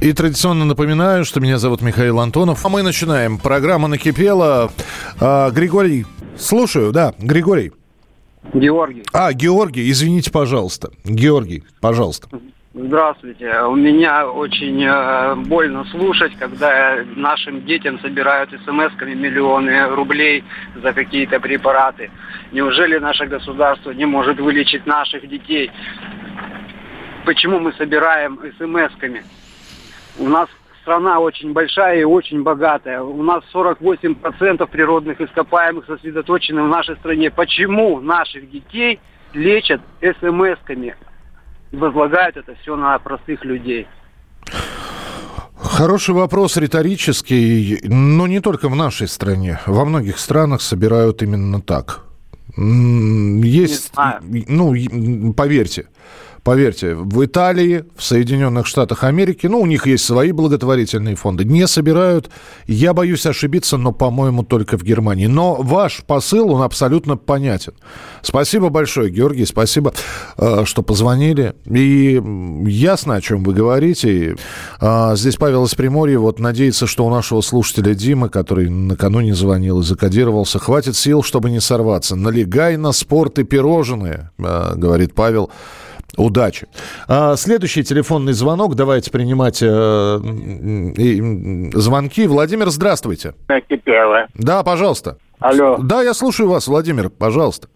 И традиционно напоминаю, что меня зовут Михаил Антонов. А мы начинаем. Программа накипела. А, Григорий, слушаю, да, Григорий. Георгий. А, Георгий, извините, пожалуйста. Георгий, пожалуйста. Здравствуйте. У меня очень э, больно слушать, когда нашим детям собирают смс-ками миллионы рублей за какие-то препараты. Неужели наше государство не может вылечить наших детей? Почему мы собираем смс-ками? У нас страна очень большая и очень богатая. У нас 48% природных ископаемых сосредоточены в нашей стране. Почему наших детей лечат смс-ками? И возлагают это все на простых людей. Хороший вопрос, риторический, но не только в нашей стране. Во многих странах собирают именно так. Есть, ну, поверьте, поверьте, в Италии, в Соединенных Штатах Америки, ну, у них есть свои благотворительные фонды, не собирают, я боюсь ошибиться, но, по-моему, только в Германии. Но ваш посыл, он абсолютно понятен. Спасибо большое, Георгий, спасибо, э, что позвонили. И ясно, о чем вы говорите. А, Здесь Павел из Приморья вот надеется, что у нашего слушателя Димы, который накануне звонил и закодировался, хватит сил, чтобы не сорваться. Налегай на спорт и пирожные, э, говорит Павел. Удачи. А, Следующий телефонный звонок. Давайте принимать э, м, звонки. Владимир, здравствуйте. накипело. Да, пожалуйста. Алло. Да, я слушаю вас, Владимир, пожалуйста.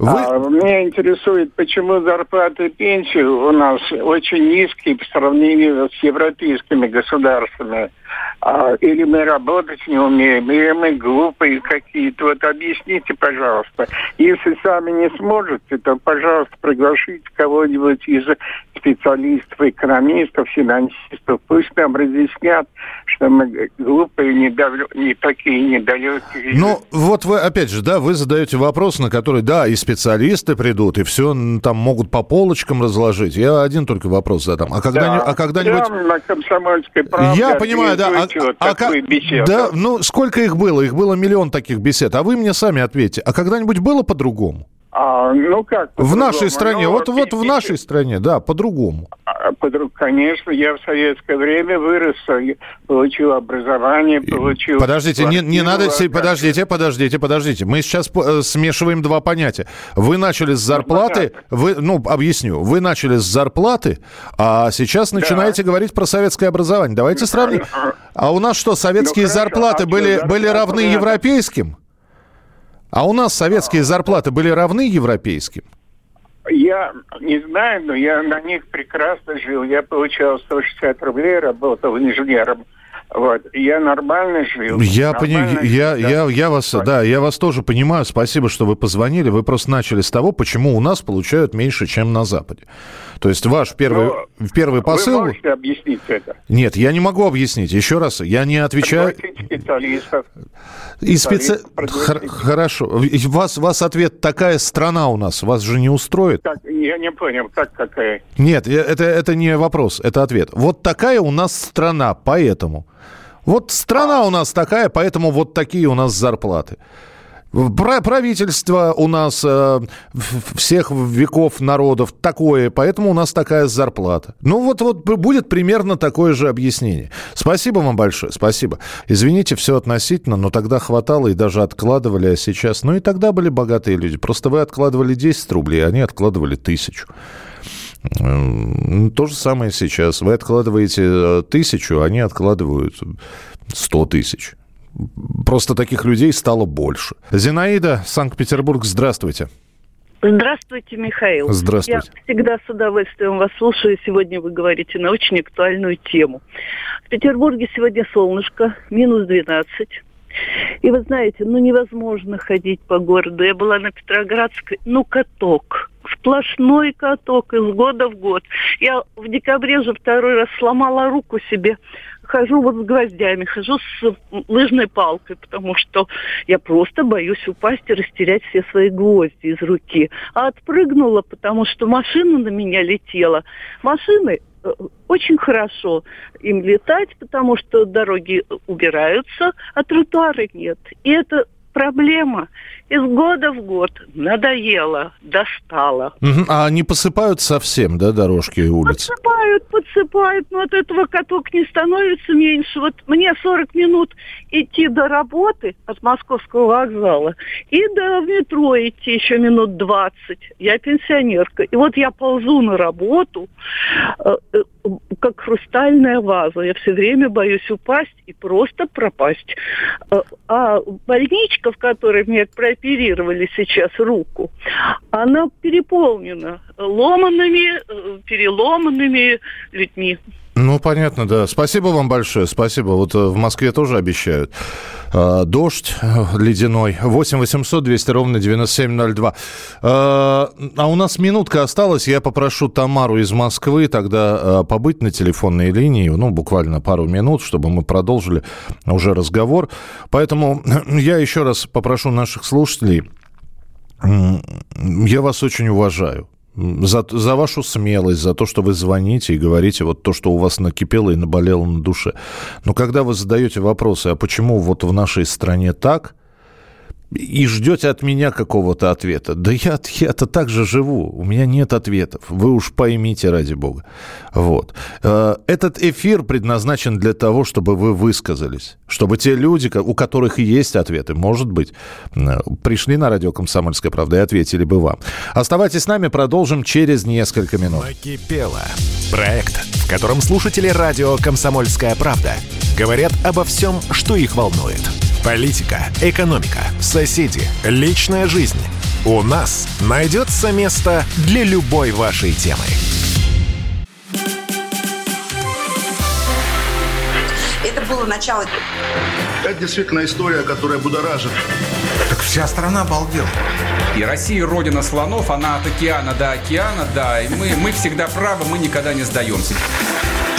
Вы... а, меня интересует, почему зарплаты и пенсии у нас очень низкие по сравнению с европейскими государствами. А, или мы работать не умеем, или мы глупые какие-то. Вот объясните, пожалуйста. Если сами не сможете, то, пожалуйста, приглашите кого-нибудь из специалистов, экономистов, финансистов. Пусть нам разъяснят, что мы глупые, недавлё- не такие недалекие. Ну, вот вы, опять же, да, вы задаете вопрос, на который, да, и специалисты придут, и все там могут по полочкам разложить. Я один только вопрос задам. А, когда, Да. а когда-нибудь... Я понимаю, да. А, организуйте вот а такую ка- беседу. да, ну сколько их было? Их было миллион таких бесед. А вы мне сами ответьте. А когда-нибудь было по-другому? А, ну как? В нашей стране, Ну, вот, вот в нашей стране, да, по-другому. А, по-друг- Конечно, я в советское время вырос, я получил образование, получил... Подождите, не, не надо... а подождите, подождите, подождите. Мы сейчас э, смешиваем два понятия. Вы начали с зарплаты... Вы, ну, объясню. Вы начали с зарплаты, а сейчас начинаете говорить про советское образование. Давайте сравним. А у нас что, советские Ну, хорошо, зарплаты а были, зарплаты были равны надо? европейским? А у нас советские зарплаты были равны европейским? Я не знаю, но я на них прекрасно жил. Я получал 160 рублей, работал инженером. Вот. Я нормально жил. Я Нормально понимаю, я, жил, я, я вас, да, я вас тоже понимаю. Спасибо, что вы позвонили. Вы просто начали с того, почему у нас получают меньше, чем на Западе. То есть ваш первый, первый посыл... Вы можете объяснить это? Нет, я не могу объяснить. Еще раз, я не отвечаю. Специалистов. И специ... Хор- Хорошо. Вас, вас ответ такая страна у нас. Вас же не устроит? Как, я не понял, как какая? Нет, это, это не вопрос, это ответ. Вот такая у нас страна, поэтому. Вот страна у нас такая, поэтому вот такие у нас зарплаты. Правительство у нас э, всех веков народов такое, поэтому у нас такая зарплата. Ну вот, вот будет примерно такое же объяснение. Спасибо вам большое, спасибо. Извините, все относительно, но тогда хватало и даже откладывали, а сейчас... Ну и тогда были богатые люди. Просто вы откладывали 10 рублей, а они откладывали тысячу. М, То же самое сейчас. Вы откладываете э, тысячу, они откладывают 100 тысяч. Просто таких людей стало больше. Зинаида, Санкт-Петербург, здравствуйте. Здравствуйте, Михаил. Здравствуйте. Я всегда с удовольствием вас слушаю. Сегодня вы говорите на очень актуальную тему. В Петербурге сегодня солнышко, минус 12. И вы знаете, ну невозможно ходить по городу. Я была на Петроградской, ну каток. сплошной каток из года в год. Я в декабре же второй раз сломала руку себе. Хожу вот с гвоздями, хожу с лыжной палкой, потому что я просто боюсь упасть и растерять все свои гвозди из руки. А отпрыгнула, потому что машина на меня летела. Машины э, очень хорошо им летать, потому что дороги убираются, а тротуары нет. И это проблема из года в год надоело, достало. Угу. А они посыпают совсем, да, дорожки и улицы? Подсыпают, подсыпают, но от этого каток не становится меньше. Вот мне 40 минут идти до работы от Московского вокзала и до метро идти еще минут 20. Я пенсионерка. И вот я ползу на работу, э, э, как хрустальная ваза. Я все время боюсь упасть и просто пропасть. Э, а больничка, в которой мне прооперировали сейчас руку, она переполнена ломанными, переломанными людьми. Ну, понятно, да. Спасибо вам большое. Спасибо. Вот э, в Москве тоже обещают. Э, дождь э, ледяной. 8 800 200 ровно 9702. А у нас минутка осталась. Я попрошу Тамару из Москвы тогда побыть на телефонной линии. Ну, буквально пару минут, чтобы мы продолжили уже разговор. Поэтому я еще раз попрошу наших слушателей. Я вас очень уважаю за, за вашу смелость, за то, что вы звоните и говорите вот то, что у вас накипело и наболело на душе. Но когда вы задаете вопросы, а почему вот в нашей стране так, и ждете от меня какого-то ответа. Да я, я-то так же живу, у меня нет ответов. Вы уж поймите, ради бога. Вот. Э, этот эфир предназначен для того, чтобы вы высказались. Чтобы те люди, у которых есть ответы, может быть, пришли на радио «Комсомольская правда» и ответили бы вам. Оставайтесь с нами, продолжим через несколько минут. Накипело. Проект, в котором слушатели радио «Комсомольская правда» говорят обо всем, что их волнует – Политика, экономика, соседи, личная жизнь. У нас найдется место для любой вашей темы. Это было начало. Это действительно история, которая будоражит. Так вся страна обалдела. И Россия родина слонов, она от океана до океана, да. И мы, мы всегда правы, мы никогда не сдаемся.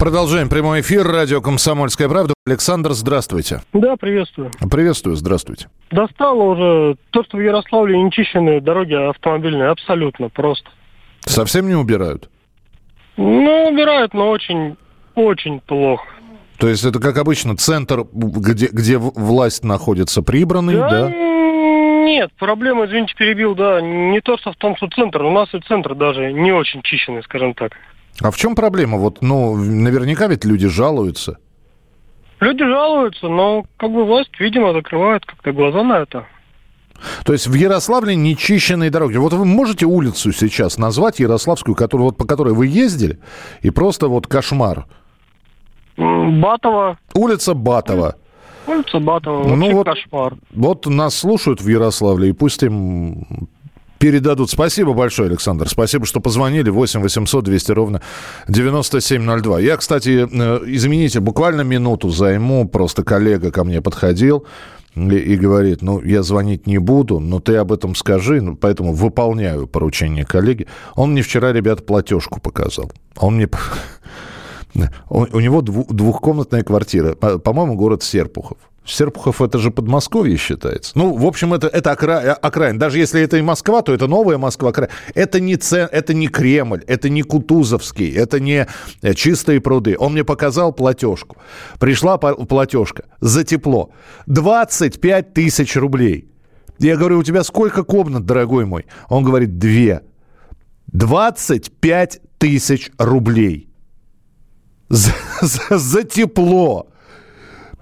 Продолжаем прямой эфир. Радио «Комсомольская правда». Александр, здравствуйте. Да, приветствую. Приветствую, здравствуйте. Достало уже то, что в Ярославле нечищенные дороги автомобильные, абсолютно просто. Совсем не убирают? Ну, убирают, но очень, очень плохо. То есть это, как обычно, центр, где, где власть находится, прибранный, да? да? Нет, проблема, извините, перебил, да, не то, что в том, что центр. У нас и центр даже не очень чищенный, скажем так. А в чем проблема? Вот, ну, наверняка ведь люди жалуются. Люди жалуются, но как бы власть, видимо, закрывает как-то глаза на это. То есть в Ярославле нечищенные дороги. Вот вы можете улицу сейчас назвать Ярославскую, которую, вот, по которой вы ездили, и просто вот кошмар? Батова. Улица Батова. Улица Батова. Ну вот, кошмар. Вот нас слушают в Ярославле, и пусть им передадут. Спасибо большое, Александр. Спасибо, что позвонили. 8 800 200 ровно 9702. Я, кстати, э, извините, буквально минуту займу. Просто коллега ко мне подходил и, говорит, ну, я звонить не буду, но ты об этом скажи, ну, поэтому выполняю поручение коллеги. Он мне вчера, ребят, платежку показал. Он мне... У него двухкомнатная квартира, по-моему, город Серпухов. Серпухов это же Подмосковье считается. Ну, в общем, это, это окра... окраин. Даже если это и Москва, то это новая Москва. Это не, ц... это не Кремль, это не Кутузовский, это не э, чистые пруды. Он мне показал платежку. Пришла платежка за тепло. 25 тысяч рублей. Я говорю, у тебя сколько комнат, дорогой мой? Он говорит, две. 25 тысяч рублей. За, за, за тепло.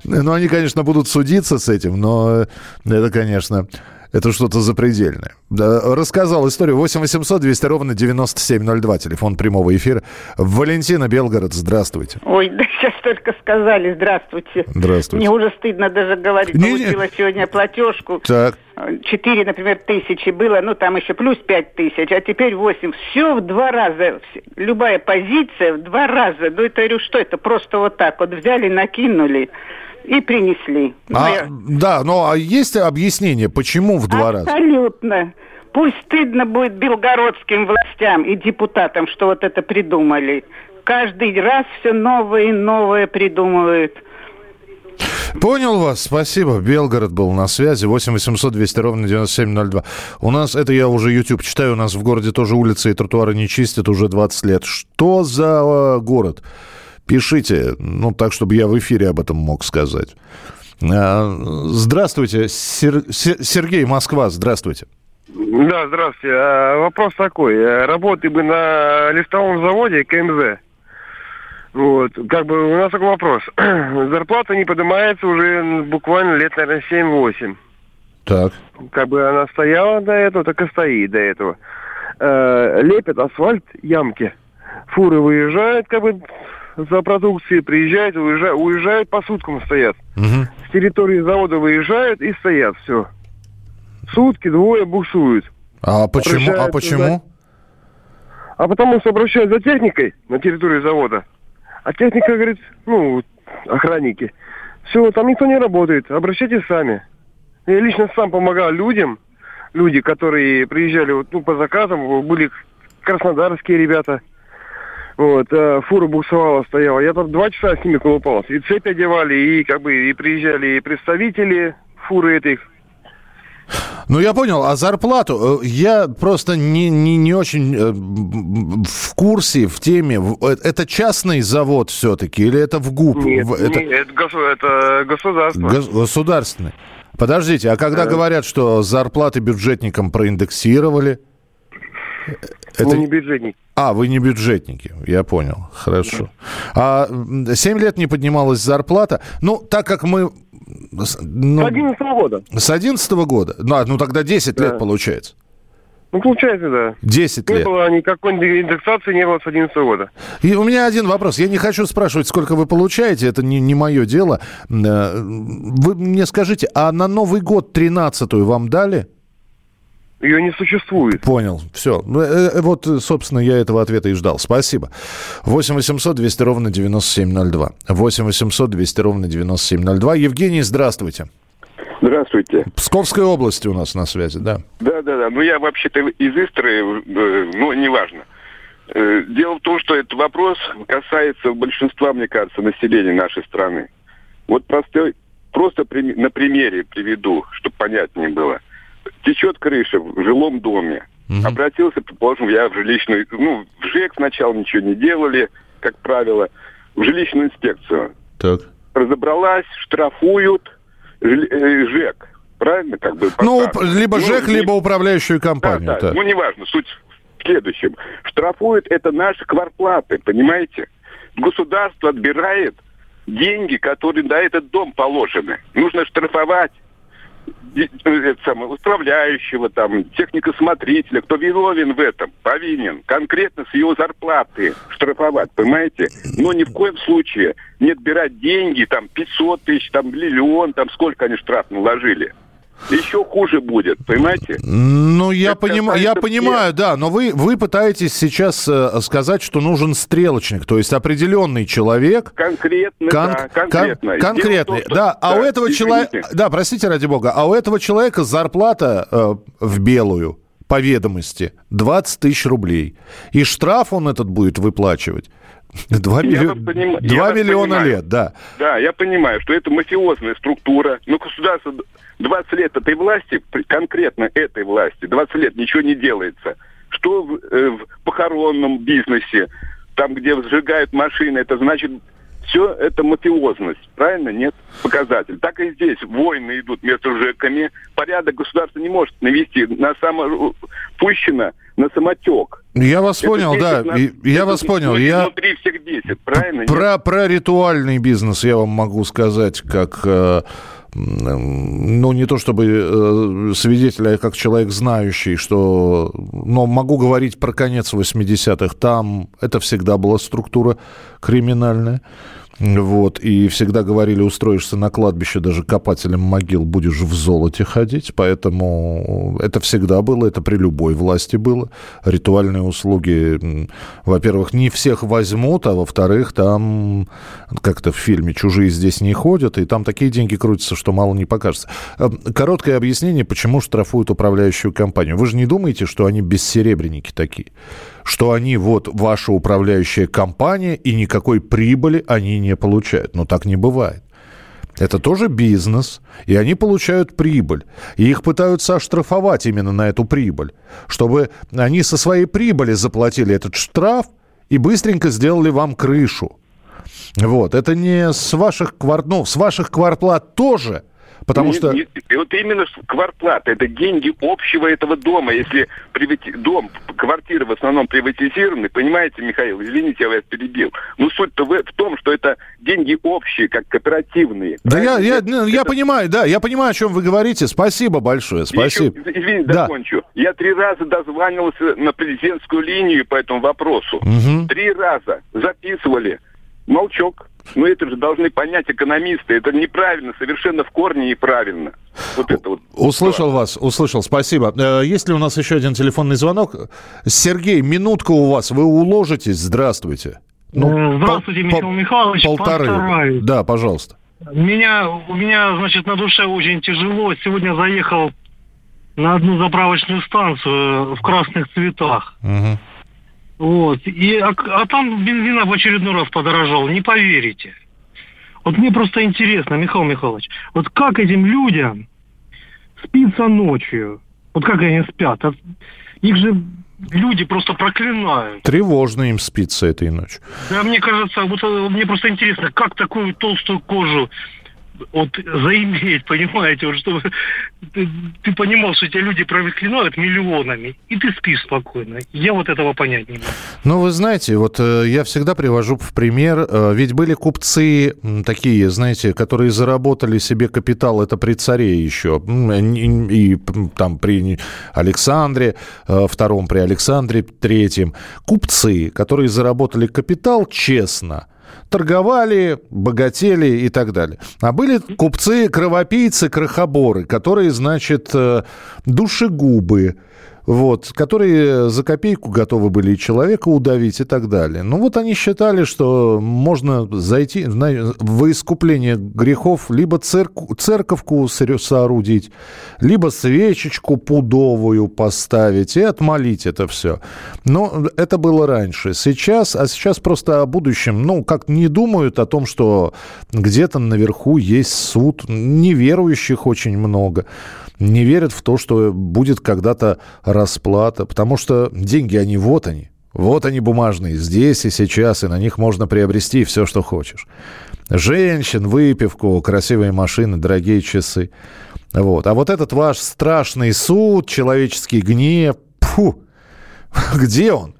Ну, они, конечно, будут судиться с этим, но это, конечно, это что-то запредельное. Да, рассказал историю 8 800 200 ровно 9702, телефон прямого эфира. Валентина Белгород, здравствуйте. Ой, да сейчас только сказали здравствуйте. Здравствуйте. Мне уже стыдно даже говорить. Не, Получила не. сегодня платежку. Так. 4, например, тысячи было, ну там еще плюс 5 тысяч, а теперь 8. Все в два раза, любая позиция в два раза. Ну это, я говорю, что это? Просто вот так вот взяли, накинули и принесли. Ну, А, я- Да, но а есть объяснение, почему в два раза? Абсолютно. Пусть стыдно будет белгородским властям и депутатам, что вот это придумали. Каждый раз все новое и новое придумывают. Понял вас, спасибо. Белгород был на связи. 8 800 200 ровно 9702. У нас, это я уже YouTube читаю, у нас в городе тоже улицы и тротуары не чистят уже 20 лет. Что за э, город? Пишите, ну, так, чтобы я в эфире об этом мог сказать. А, Здравствуйте, Сер- Се- Сергей, Москва, здравствуйте. Да, здравствуйте. А, вопрос такой. А, Работы бы на листовом заводе КМЗ. Вот. Как бы у нас такой вопрос. Зарплата не поднимается уже буквально лет, наверное, 7-8. Так. Как бы она стояла до этого, так и стоит до этого. Э, лепят асфальт, ямки. Фуры выезжают, как бы за продукцией, приезжают, уезжают, уезжают по суткам стоят. С территории завода выезжают и стоят, все. Сутки, двое буксуют. А почему? А почему? А потому что обращаются за техникой на территории завода. А техника говорит, ну, охранники, все, там никто не работает, обращайтесь сами. Я лично сам помогал людям, люди, которые приезжали вот, ну, по заказам, были краснодарские ребята. Вот, э, фура буксовала, стояла. Я там два часа с ними колупался. И цепь одевали, и как бы и приезжали и представители фуры этой, Ну, я понял, а зарплату? э, Я просто не, не, не очень э, в курсе, в теме. Э, Это частный завод все-таки или это в ГУП? Нет, это нет, это, госу- это государство. гос- государственный. Подождите, а когда Да. говорят, что зарплаты бюджетникам проиндексировали? Ну, не бюджетник. А, вы не бюджетники, я понял, хорошо. А м, 7 лет не поднималась зарплата. Ну, так как мы... с- ну, С 11 года. с 11 года? Ну, а, ну, тогда 10 Да. лет получается. Ну, получается, да. 10 Не лет. было никакой индексации, не было с 11 года. И у меня один вопрос. Я не хочу спрашивать, сколько вы получаете, это не, не мое дело. Э, Вы мне скажите, а на Новый год 13-ю вам дали? Ее не существует. Понял. Все. Ну, э, э, Вот, э, собственно, я этого ответа и ждал. Спасибо. 8 800 200 ровно 9702. 8 800 200 ровно 9702. Евгений, здравствуйте. Здравствуйте. Псковская область у нас на связи, да. Да, да, да. Ну, я вообще-то из Истры, э, ну, неважно. Дело в том, что этот вопрос касается большинства, мне кажется, населения нашей страны. Вот простой, просто при- на примере приведу, чтобы понятнее было. Течет крыша в жилом доме. Обратился, предположим, я в жилищную... Ну, в ЖЭК сначала ничего не делали, как правило, в жилищную инспекцию. Так. Разобралась, штрафуют э, ЖЭК. Правильно, как бы? Ну, либо Ну, ЖЭК, либо управляющую компанию. да, да. так. Ну, неважно, суть в следующем. Штрафуют это наши кварплаты, понимаете? Государство отбирает деньги, которые на этот дом положены. Нужно штрафовать самое, управляющего, там, техника-смотрителя, кто виновен в этом, повинен, конкретно с его зарплаты штрафовать, понимаете? Но ни в коем случае не отбирать деньги, там, 500 тысяч, там, миллион, там, сколько они штраф наложили. Еще хуже будет, понимаете? Ну, я, понима- я понимаю, да, но вы, вы пытаетесь сейчас э, сказать, что нужен стрелочник, то есть определенный человек. Конкретно, Кон- да, кон- конкретно. Дело конкретный, том, что- да. А у этого человека, да, простите ради бога, а у этого человека зарплата э, в белую по ведомости 20 тысяч рублей. И штраф он этот будет выплачивать 2, Я вас поним- я вас миллиона понимаю. лет, да. Да, я понимаю, что это мафиозная структура. Но государство 20 лет этой власти, конкретно этой власти, 20 лет ничего не делается. Что в, э, в похоронном бизнесе, там, где сжигают машины, это значит, все это мафиозность. Правильно? Нет? Показатель. Так и здесь. Войны идут между ЖЭКами. Порядок государство не может навести. На самое пущено на самотек. Я вас это понял, да. На... Я вас понял. Я... Внутри всех 10, правильно? Про, про ритуальный бизнес я вам могу сказать, как э, ну, не то чтобы э, свидетель, а как человек знающий, что... Но могу говорить про конец 80-х. Там это всегда была структура криминальная. Вот, и всегда говорили, устроишься на кладбище даже копателем могил, будешь в золоте ходить. Поэтому это всегда было, это при любой власти было. Ритуальные услуги, во-первых, не всех возьмут, а во-вторых, там как-то в фильме «Чужие здесь не ходят», и там такие деньги крутятся, что мало не покажется. Э, короткое объяснение, почему штрафуют управляющую компанию. Вы же не думаете, что они бессеребренники такие? Что они вот ваша управляющая компания и никакой прибыли они не получают. Но так не бывает. Это тоже бизнес, и они получают прибыль. И их пытаются оштрафовать именно на эту прибыль, чтобы они со своей прибыли заплатили этот штраф и быстренько сделали вам крышу. Вот, это не с ваших кварт... ну, с ваших квартплат тоже – Потому не, что... Не, вот именно квартплата, это деньги общего этого дома. Если привати... дом, квартиры в основном приватизированы, понимаете, Михаил, извините, я вас перебил. Но суть-то в, в том, что это деньги общие, как кооперативные. Да я, я, ну, это... я понимаю, да, я понимаю, о чем вы говорите. Спасибо большое, спасибо. Еще, извините, да. закончу. Я три раза дозванивался на президентскую линию по этому вопросу. Угу. Три раза записывали. Молчок. Но это же должны понять экономисты. Это неправильно, совершенно в корне неправильно. Вот это вот. Услышал вас, услышал. Спасибо. Э, есть ли у нас еще один телефонный звонок? Сергей, минутка у вас. Вы уложитесь. Здравствуйте. Ну, э, Здравствуйте, Михаил по- Михайлович. Полторы. Постараюсь. Да, пожалуйста. Меня, у меня, значит, на душе очень тяжело. Сегодня заехал на одну заправочную станцию в красных цветах. Угу. Вот. И, а, а там бензина в очередной раз подорожал, не поверите. Вот мне просто интересно, Михаил Михайлович, вот как этим людям спится ночью? Вот как они спят? А их же люди просто проклинают. Тревожно им спится этой ночью. Да, мне кажется, вот э, мне просто интересно, как такую толстую кожу вот заиметь, понимаете, вот чтобы ты, ты понимал, что эти люди проклинают миллионами, и ты спишь спокойно. Я вот этого понять не могу. Ну, вы знаете, вот э, я всегда привожу в пример, э, ведь были купцы такие, знаете, которые заработали себе капитал, это при царе еще, и, и там при Александре э, втором, при Александре третьем. Купцы, которые заработали капитал честно – торговали, богатели и так далее. А были купцы, кровопийцы, крохоборы, которые, значит, э, душегубы, вот, которые за копейку готовы были и человека удавить и так далее. Ну вот они считали, что можно зайти в искупление грехов либо церк- церковку соорудить, либо свечечку пудовую поставить и отмолить это все. Но это было раньше. Сейчас, а сейчас просто о будущем, ну, как не думают о том, что где-то наверху есть суд, неверующих очень много не верят в то, что будет когда-то расплата, потому что деньги, они вот они. Вот они бумажные, здесь и сейчас, и на них можно приобрести все, что хочешь. Женщин, выпивку, красивые машины, дорогие часы. Вот. А вот этот ваш страшный суд, человеческий гнев, фу, где он?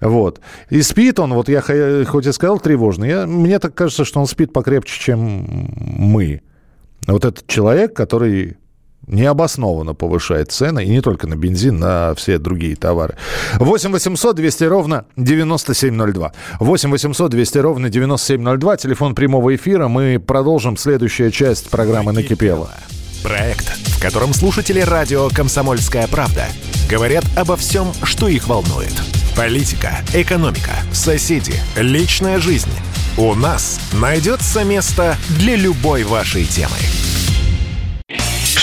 Вот. И спит он, вот я хоть и сказал тревожный, я, мне так кажется, что он спит покрепче, чем мы. Вот этот человек, который необоснованно повышает цены, и не только на бензин, на все другие товары. 8 800 200 ровно 9702. 8 800 200 ровно 9702, телефон прямого эфира. Мы продолжим следующая часть программы «Накипело». Проект, в котором слушатели радио «Комсомольская правда» говорят обо всем, что их волнует. Политика, экономика, соседи, личная жизнь. У нас найдется место для любой вашей темы.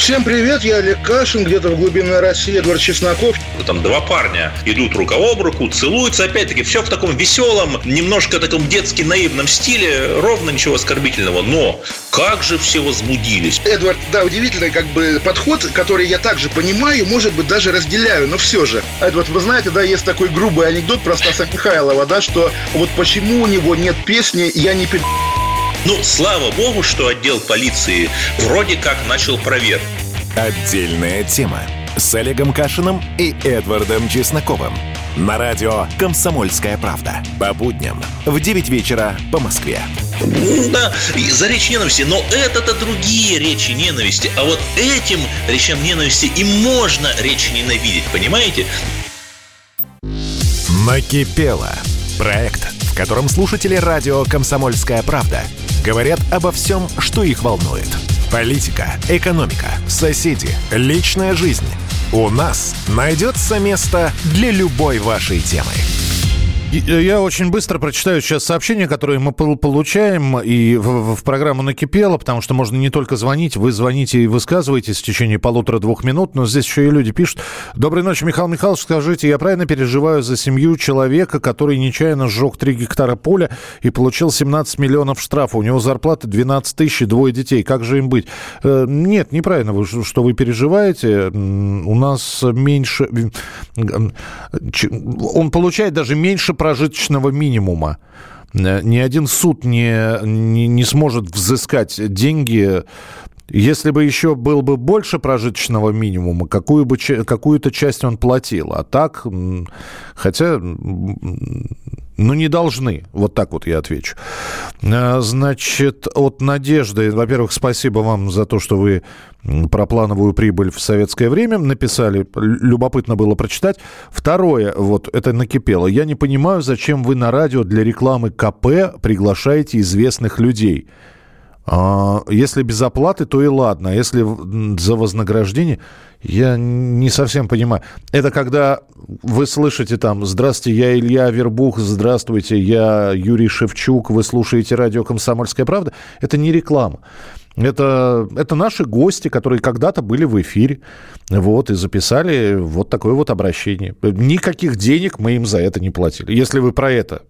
Всем привет, я Олег Кашин, где-то в глубинной России, Эдвард Чесноков. Там два парня идут рука об руку, целуются, опять-таки, все в таком веселом, немножко таком детски наивном стиле, ровно ничего оскорбительного. Но как же все возбудились. Эдвард, да, удивительный как бы подход, который я также понимаю, может быть, даже разделяю, но все же. Эдвард, вы знаете, да, есть такой грубый анекдот про Стаса Михайлова, да, что вот почему у него нет песни «Я не пи***». Ну, слава богу, что отдел полиции вроде как начал проверку. Отдельная тема. с Олегом Кашиным и Эдвардом Чесноковым. На радио «Комсомольская правда». По будням в 9 вечера по Москве. Да, за речь ненависти, но это-то другие речи ненависти. А вот этим речам ненависти и можно речь ненавидеть, понимаете? Накипело. Проект, в котором слушатели радио «Комсомольская правда» говорят обо всем, что их волнует. Политика, экономика, соседи, личная жизнь. У нас найдется место для любой вашей темы. Э, я очень быстро прочитаю сейчас сообщения, которые мы получаем и в, в программу «Накипело», потому что можно не только звонить, вы звоните и высказываетесь в течение полутора-двух минут, но здесь еще и люди пишут. Доброй ночи, Михаил Михайлович, скажите, я правильно переживаю за семью человека, который нечаянно сжег 3 гектара поля и получил 17 миллионов штрафа. У него зарплата 12 тысяч двое детей. Как же им быть? Э, нет, неправильно, вы, что вы переживаете. У нас меньше... Он получает даже меньше прожиточного минимума. Э, ни один суд не, не, не сможет взыскать деньги если бы еще был бы больше прожиточного минимума, какую бы, какую-то часть он платил. А так, хотя, ну, не должны. Вот так вот я отвечу. Э, значит, от Надежды, во-первых, спасибо вам за то, что вы про плановую прибыль в советское время написали. Любопытно было прочитать. Второе, вот это накипело. Я не понимаю, зачем вы на радио для рекламы КП приглашаете известных людей. А, если без оплаты, то и ладно. А если за вознаграждение, я не совсем понимаю. Это когда вы слышите там «Здравствуйте, я Илья Вербух», «Здравствуйте, я Юрий Шевчук», вы слушаете радио «Комсомольская правда». Это не реклама. Это, это наши гости, которые когда-то были в эфире, вот, и записали вот такое вот обращение. Никаких денег мы им за это не платили. Если вы про это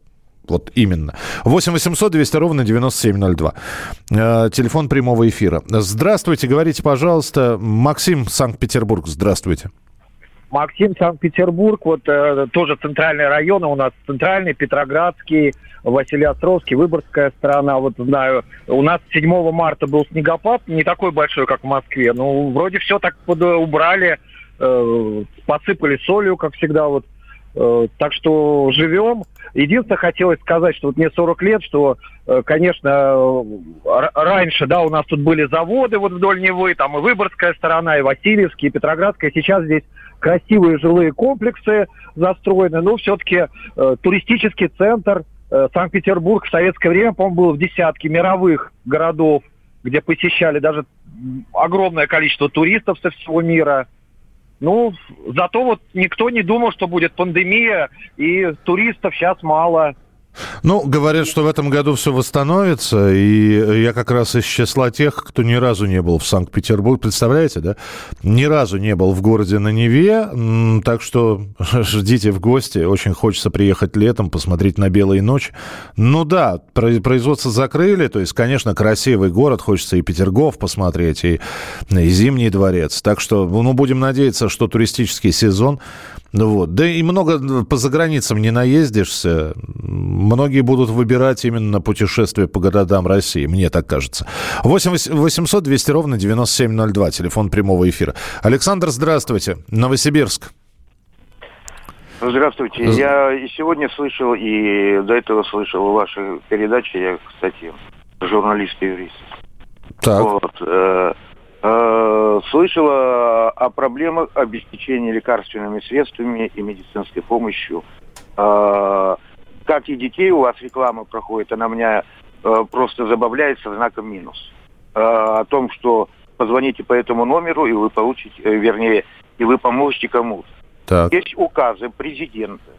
вот именно. 8 800 200 ровно 9702. Э, телефон прямого эфира. Здравствуйте, говорите, пожалуйста. Максим, Санкт-Петербург, здравствуйте. Максим, Санкт-Петербург, вот э, тоже центральные районы у нас, центральный, Петроградский, Василиостровский, Выборгская сторона, вот знаю, у нас 7 марта был снегопад, не такой большой, как в Москве, но вроде все так под, убрали, э, посыпали солью, как всегда, вот, э, так что живем, Единственное, хотелось сказать, что вот мне 40 лет, что, э, конечно, раньше, да, у нас тут были заводы вот вдоль Невы, там и Выборгская сторона, и Васильевский, и Петроградская. Сейчас здесь красивые жилые комплексы застроены, но все-таки э, туристический центр э, Санкт-Петербург в советское время, по-моему, был в десятке мировых городов, где посещали даже огромное количество туристов со всего мира – ну, зато вот никто не думал, что будет пандемия, и туристов сейчас мало. Ну, говорят, что в этом году все восстановится, и я как раз из числа тех, кто ни разу не был в Санкт-Петербурге, представляете, да? Ни разу не был в городе на Неве, так что ждите в гости, очень хочется приехать летом, посмотреть на белые ночи. Ну да, производство закрыли, то есть, конечно, красивый город, хочется и Петергоф посмотреть, и, и Зимний дворец, так что, ну, будем надеяться, что туристический сезон ну вот. Да и много по заграницам не наездишься. Многие будут выбирать именно путешествия по городам России, мне так кажется. 8 800 200 ровно 9702, телефон прямого эфира. Александр, здравствуйте. Новосибирск. Здравствуйте. Я и сегодня слышал, и до этого слышал ваши передачи. Я, кстати, журналист и юрист. Так. Вот. Э, Э, слышала о проблемах обеспечения лекарственными средствами и медицинской помощью. Э, как и детей у вас реклама проходит, она меня э, просто забавляет со знаком минус. О том, что позвоните по этому номеру, и вы получите, вернее, и вы поможете кому-то. Так. Есть указы президента,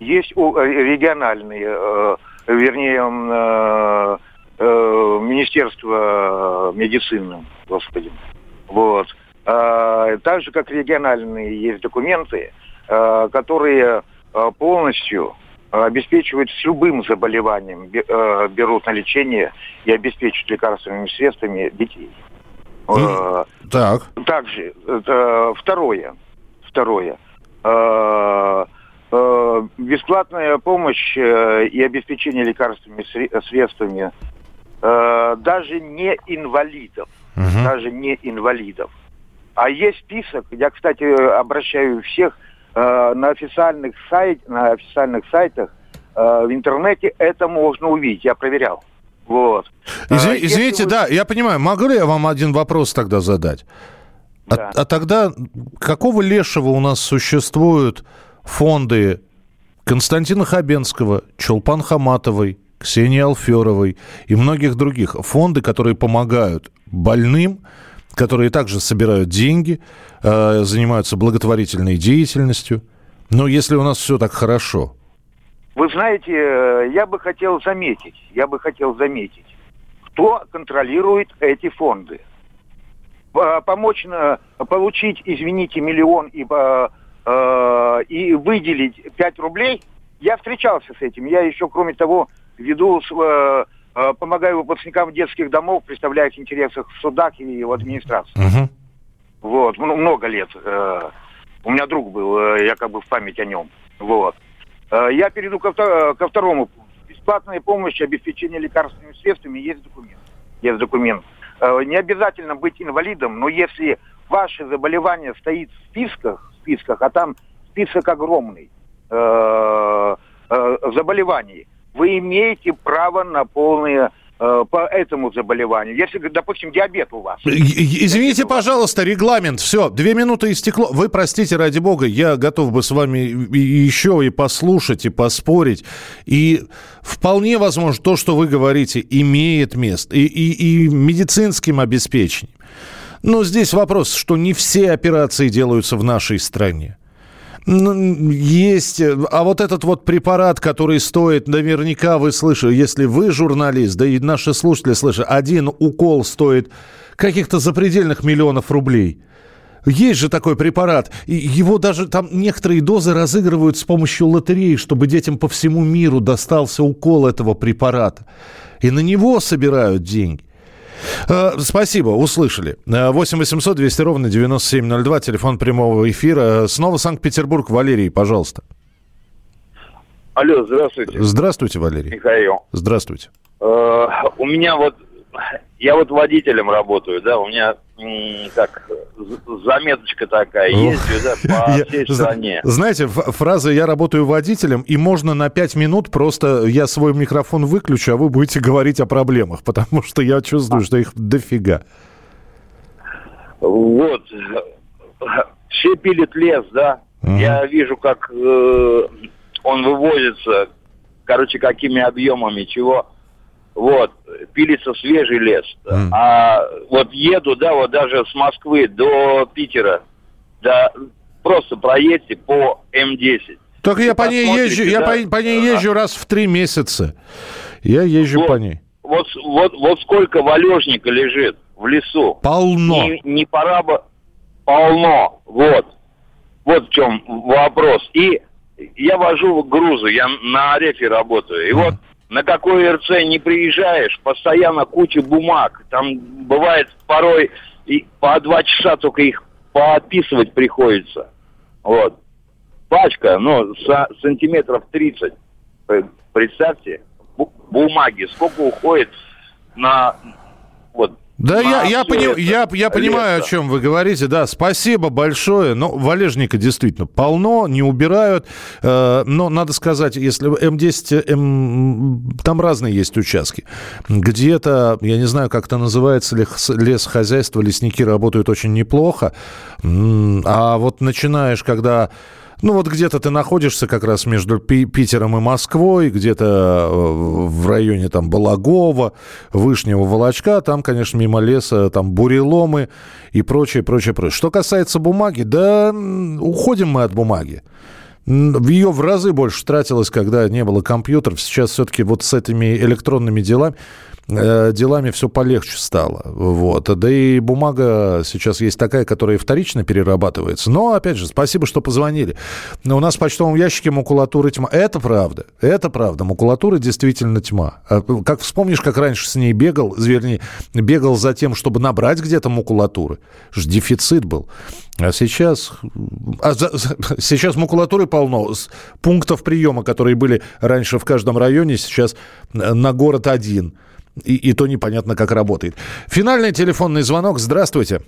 есть региональные, вернее, Министерство медицины, господи, вот. А, так же, как региональные есть документы, а, которые а, полностью обеспечивают с любым заболеванием, берут на лечение и обеспечивают лекарственными средствами детей. Так. Также, второе, второе, бесплатная помощь э, и обеспечение лекарственными средствами даже не инвалидов, угу. даже не инвалидов. А есть список, я, кстати, обращаю всех э, на официальных сайт, на официальных сайтах э, в интернете это можно увидеть. Я проверял. Вот. Изв... А, извините, вы... да, я понимаю. Могу ли я вам один вопрос тогда задать? А, да. А, а тогда какого лешего у нас существуют фонды Константина Хабенского, Чулпан Хаматовой, Ксении Алферовой и многих других. Фонды, которые помогают больным, которые также собирают деньги, э, занимаются благотворительной деятельностью. Но если у нас все так хорошо. Вы знаете, э, я бы хотел заметить, я бы хотел заметить, кто контролирует эти фонды. Помочь на, получить, извините, миллион и, э, и выделить 5 рублей, я встречался с этим. Я еще, кроме того, веду э, Э, помогаю выпускникам детских домов, представляю их интересы в судах и в администрации. Угу. Вот, много лет. Э, у меня друг был, э, я как бы в память о нем. Вот. Я перейду ко, ко второму. Бесплатная помощь, обеспечение лекарственными средствами, есть документ. Есть документ. Не обязательно быть инвалидом, но если ваше заболевание стоит в списках, в списках, а там список огромный заболеваний, вы имеете право на полное э, по этому заболеванию. Если, допустим, диабет у вас. Извините, пожалуйста, регламент. Все, две минуты истекло. Вы простите, ради бога, я готов бы с вами еще и послушать, и поспорить. И вполне возможно, то, что вы говорите, имеет место. И, и, и медицинским обеспечением. Но здесь вопрос, что не все операции делаются в нашей стране. Ну, есть. А вот этот вот препарат, который стоит, наверняка вы слышали, если вы журналист, да и наши слушатели слышат, один укол стоит каких-то запредельных миллионов рублей. Есть же такой препарат. Его даже там некоторые дозы разыгрывают с помощью лотереи, чтобы детям по всему миру достался укол этого препарата. И на него собирают деньги. Э, спасибо, услышали. 8 800 200 ровно 9702, телефон прямого эфира. Снова Санкт-Петербург. Валерий, пожалуйста. Алло, здравствуйте. Здравствуйте, Валерий. Михаил. Здравствуйте. Э, у меня вот, я вот водителем работаю, да, у меня как заметочка такая, ездию, да, по всей стране. Знаете, фраза «я работаю водителем», и можно на пять минут просто я свой микрофон выключу, а вы будете говорить о проблемах, потому что я чувствую, что их дофига. Вот. Все пилит лес, да. Угу. Я вижу, как э, он вывозится, короче, какими объемами, чего вот, пилится свежий лес. Mm. А вот еду, да, вот даже с Москвы до Питера, да, просто проедьте по М10. Только я по ней езжу, да, я по, по ней езжу раз в три месяца. Я езжу вот, по ней. Вот, вот, вот сколько валежника лежит в лесу. Полно. Не, не пора бы... Полно. Вот. Вот в чем вопрос. И я вожу грузы, я на Арефе работаю. И mm. вот на какой РЦ не приезжаешь, постоянно куча бумаг. Там бывает порой и по два часа только их подписывать приходится. Вот. Пачка, ну, со, сантиметров 30. Представьте, бумаги, сколько уходит на вот да, я, я, пони, я, я понимаю, о чем вы говорите. Да, спасибо большое. Но валежника действительно полно, не убирают. Э, но надо сказать, если М10, М, там разные есть участки. Где-то, я не знаю, как это называется, лес, лесхозяйство, лесники работают очень неплохо. А вот начинаешь, когда ну вот где-то ты находишься как раз между Питером и Москвой, где-то э, в районе там Балагова, Вышнего Волочка, там, конечно, мимо леса, там буреломы и прочее, прочее, прочее. Что касается бумаги, да уходим мы от бумаги. В ее в разы больше тратилось, когда не было компьютеров. Сейчас все-таки вот с этими электронными делами делами все полегче стало. Вот. Да и бумага сейчас есть такая, которая вторично перерабатывается. Но, опять же, спасибо, что позвонили. У нас в почтовом ящике макулатуры тьма. Это правда. Это правда. Макулатура действительно тьма. А, как вспомнишь, как раньше с ней бегал, вернее, бегал за тем, чтобы набрать где-то макулатуры. Ж дефицит был. А сейчас, а за, сейчас макулатуры полно. Пунктов приема, которые были раньше в каждом районе, сейчас на город один – и, и то непонятно, как работает. Финальный телефонный звонок. Здравствуйте.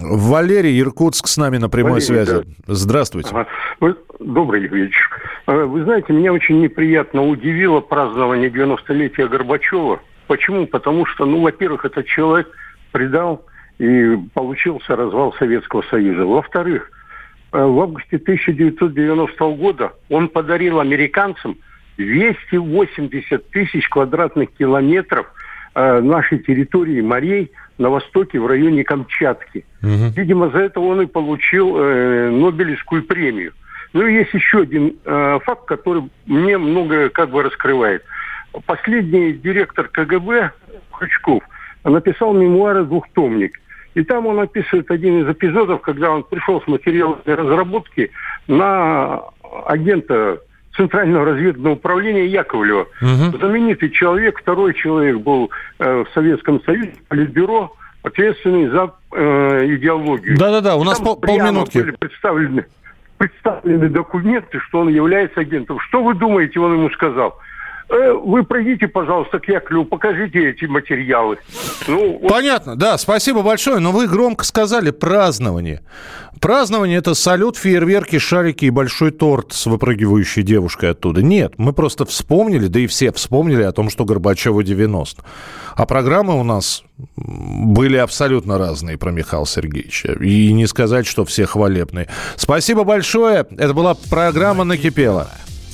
Валерий Иркутск с нами на прямой Валерий, связи. Да. Здравствуйте. Ага. Вы, добрый вечер. Э, вы знаете, меня очень неприятно удивило празднование 90-летия Горбачева. Почему? Потому что, ну, во-первых, этот человек предал и получился развал Советского Союза. Во-вторых, э, в августе 1990 года он подарил американцам 280 тысяч квадратных километров э, нашей территории морей на востоке в районе Камчатки. Угу. Видимо, за это он и получил э, Нобелевскую премию. Ну и есть еще один э, факт, который мне многое как бы раскрывает. Последний директор КГБ Хрючков написал мемуары «Двухтомник». И там он описывает один из эпизодов, когда он пришел с материалами разработки на агента Центрального разведного управления Яковлева. Угу. Знаменитый человек, второй человек был э, в Советском Союзе, Политбюро, ответственный за э, идеологию. Да-да-да, у нас пол, полминутки. были представлены, представлены документы, что он является агентом. Что вы думаете, он ему сказал? Э, вы пройдите, пожалуйста, к Яковлеву, покажите эти материалы. Ну, вот... Понятно, да, спасибо большое, но вы громко сказали празднование. Празднование – это салют, фейерверки, шарики и большой торт с выпрыгивающей девушкой оттуда. Нет, мы просто вспомнили, да и все вспомнили о том, что Горбачеву 90. А программы у нас были абсолютно разные про Михаила Сергеевича. И не сказать, что все хвалебные. Спасибо большое. Это была программа «Накипела».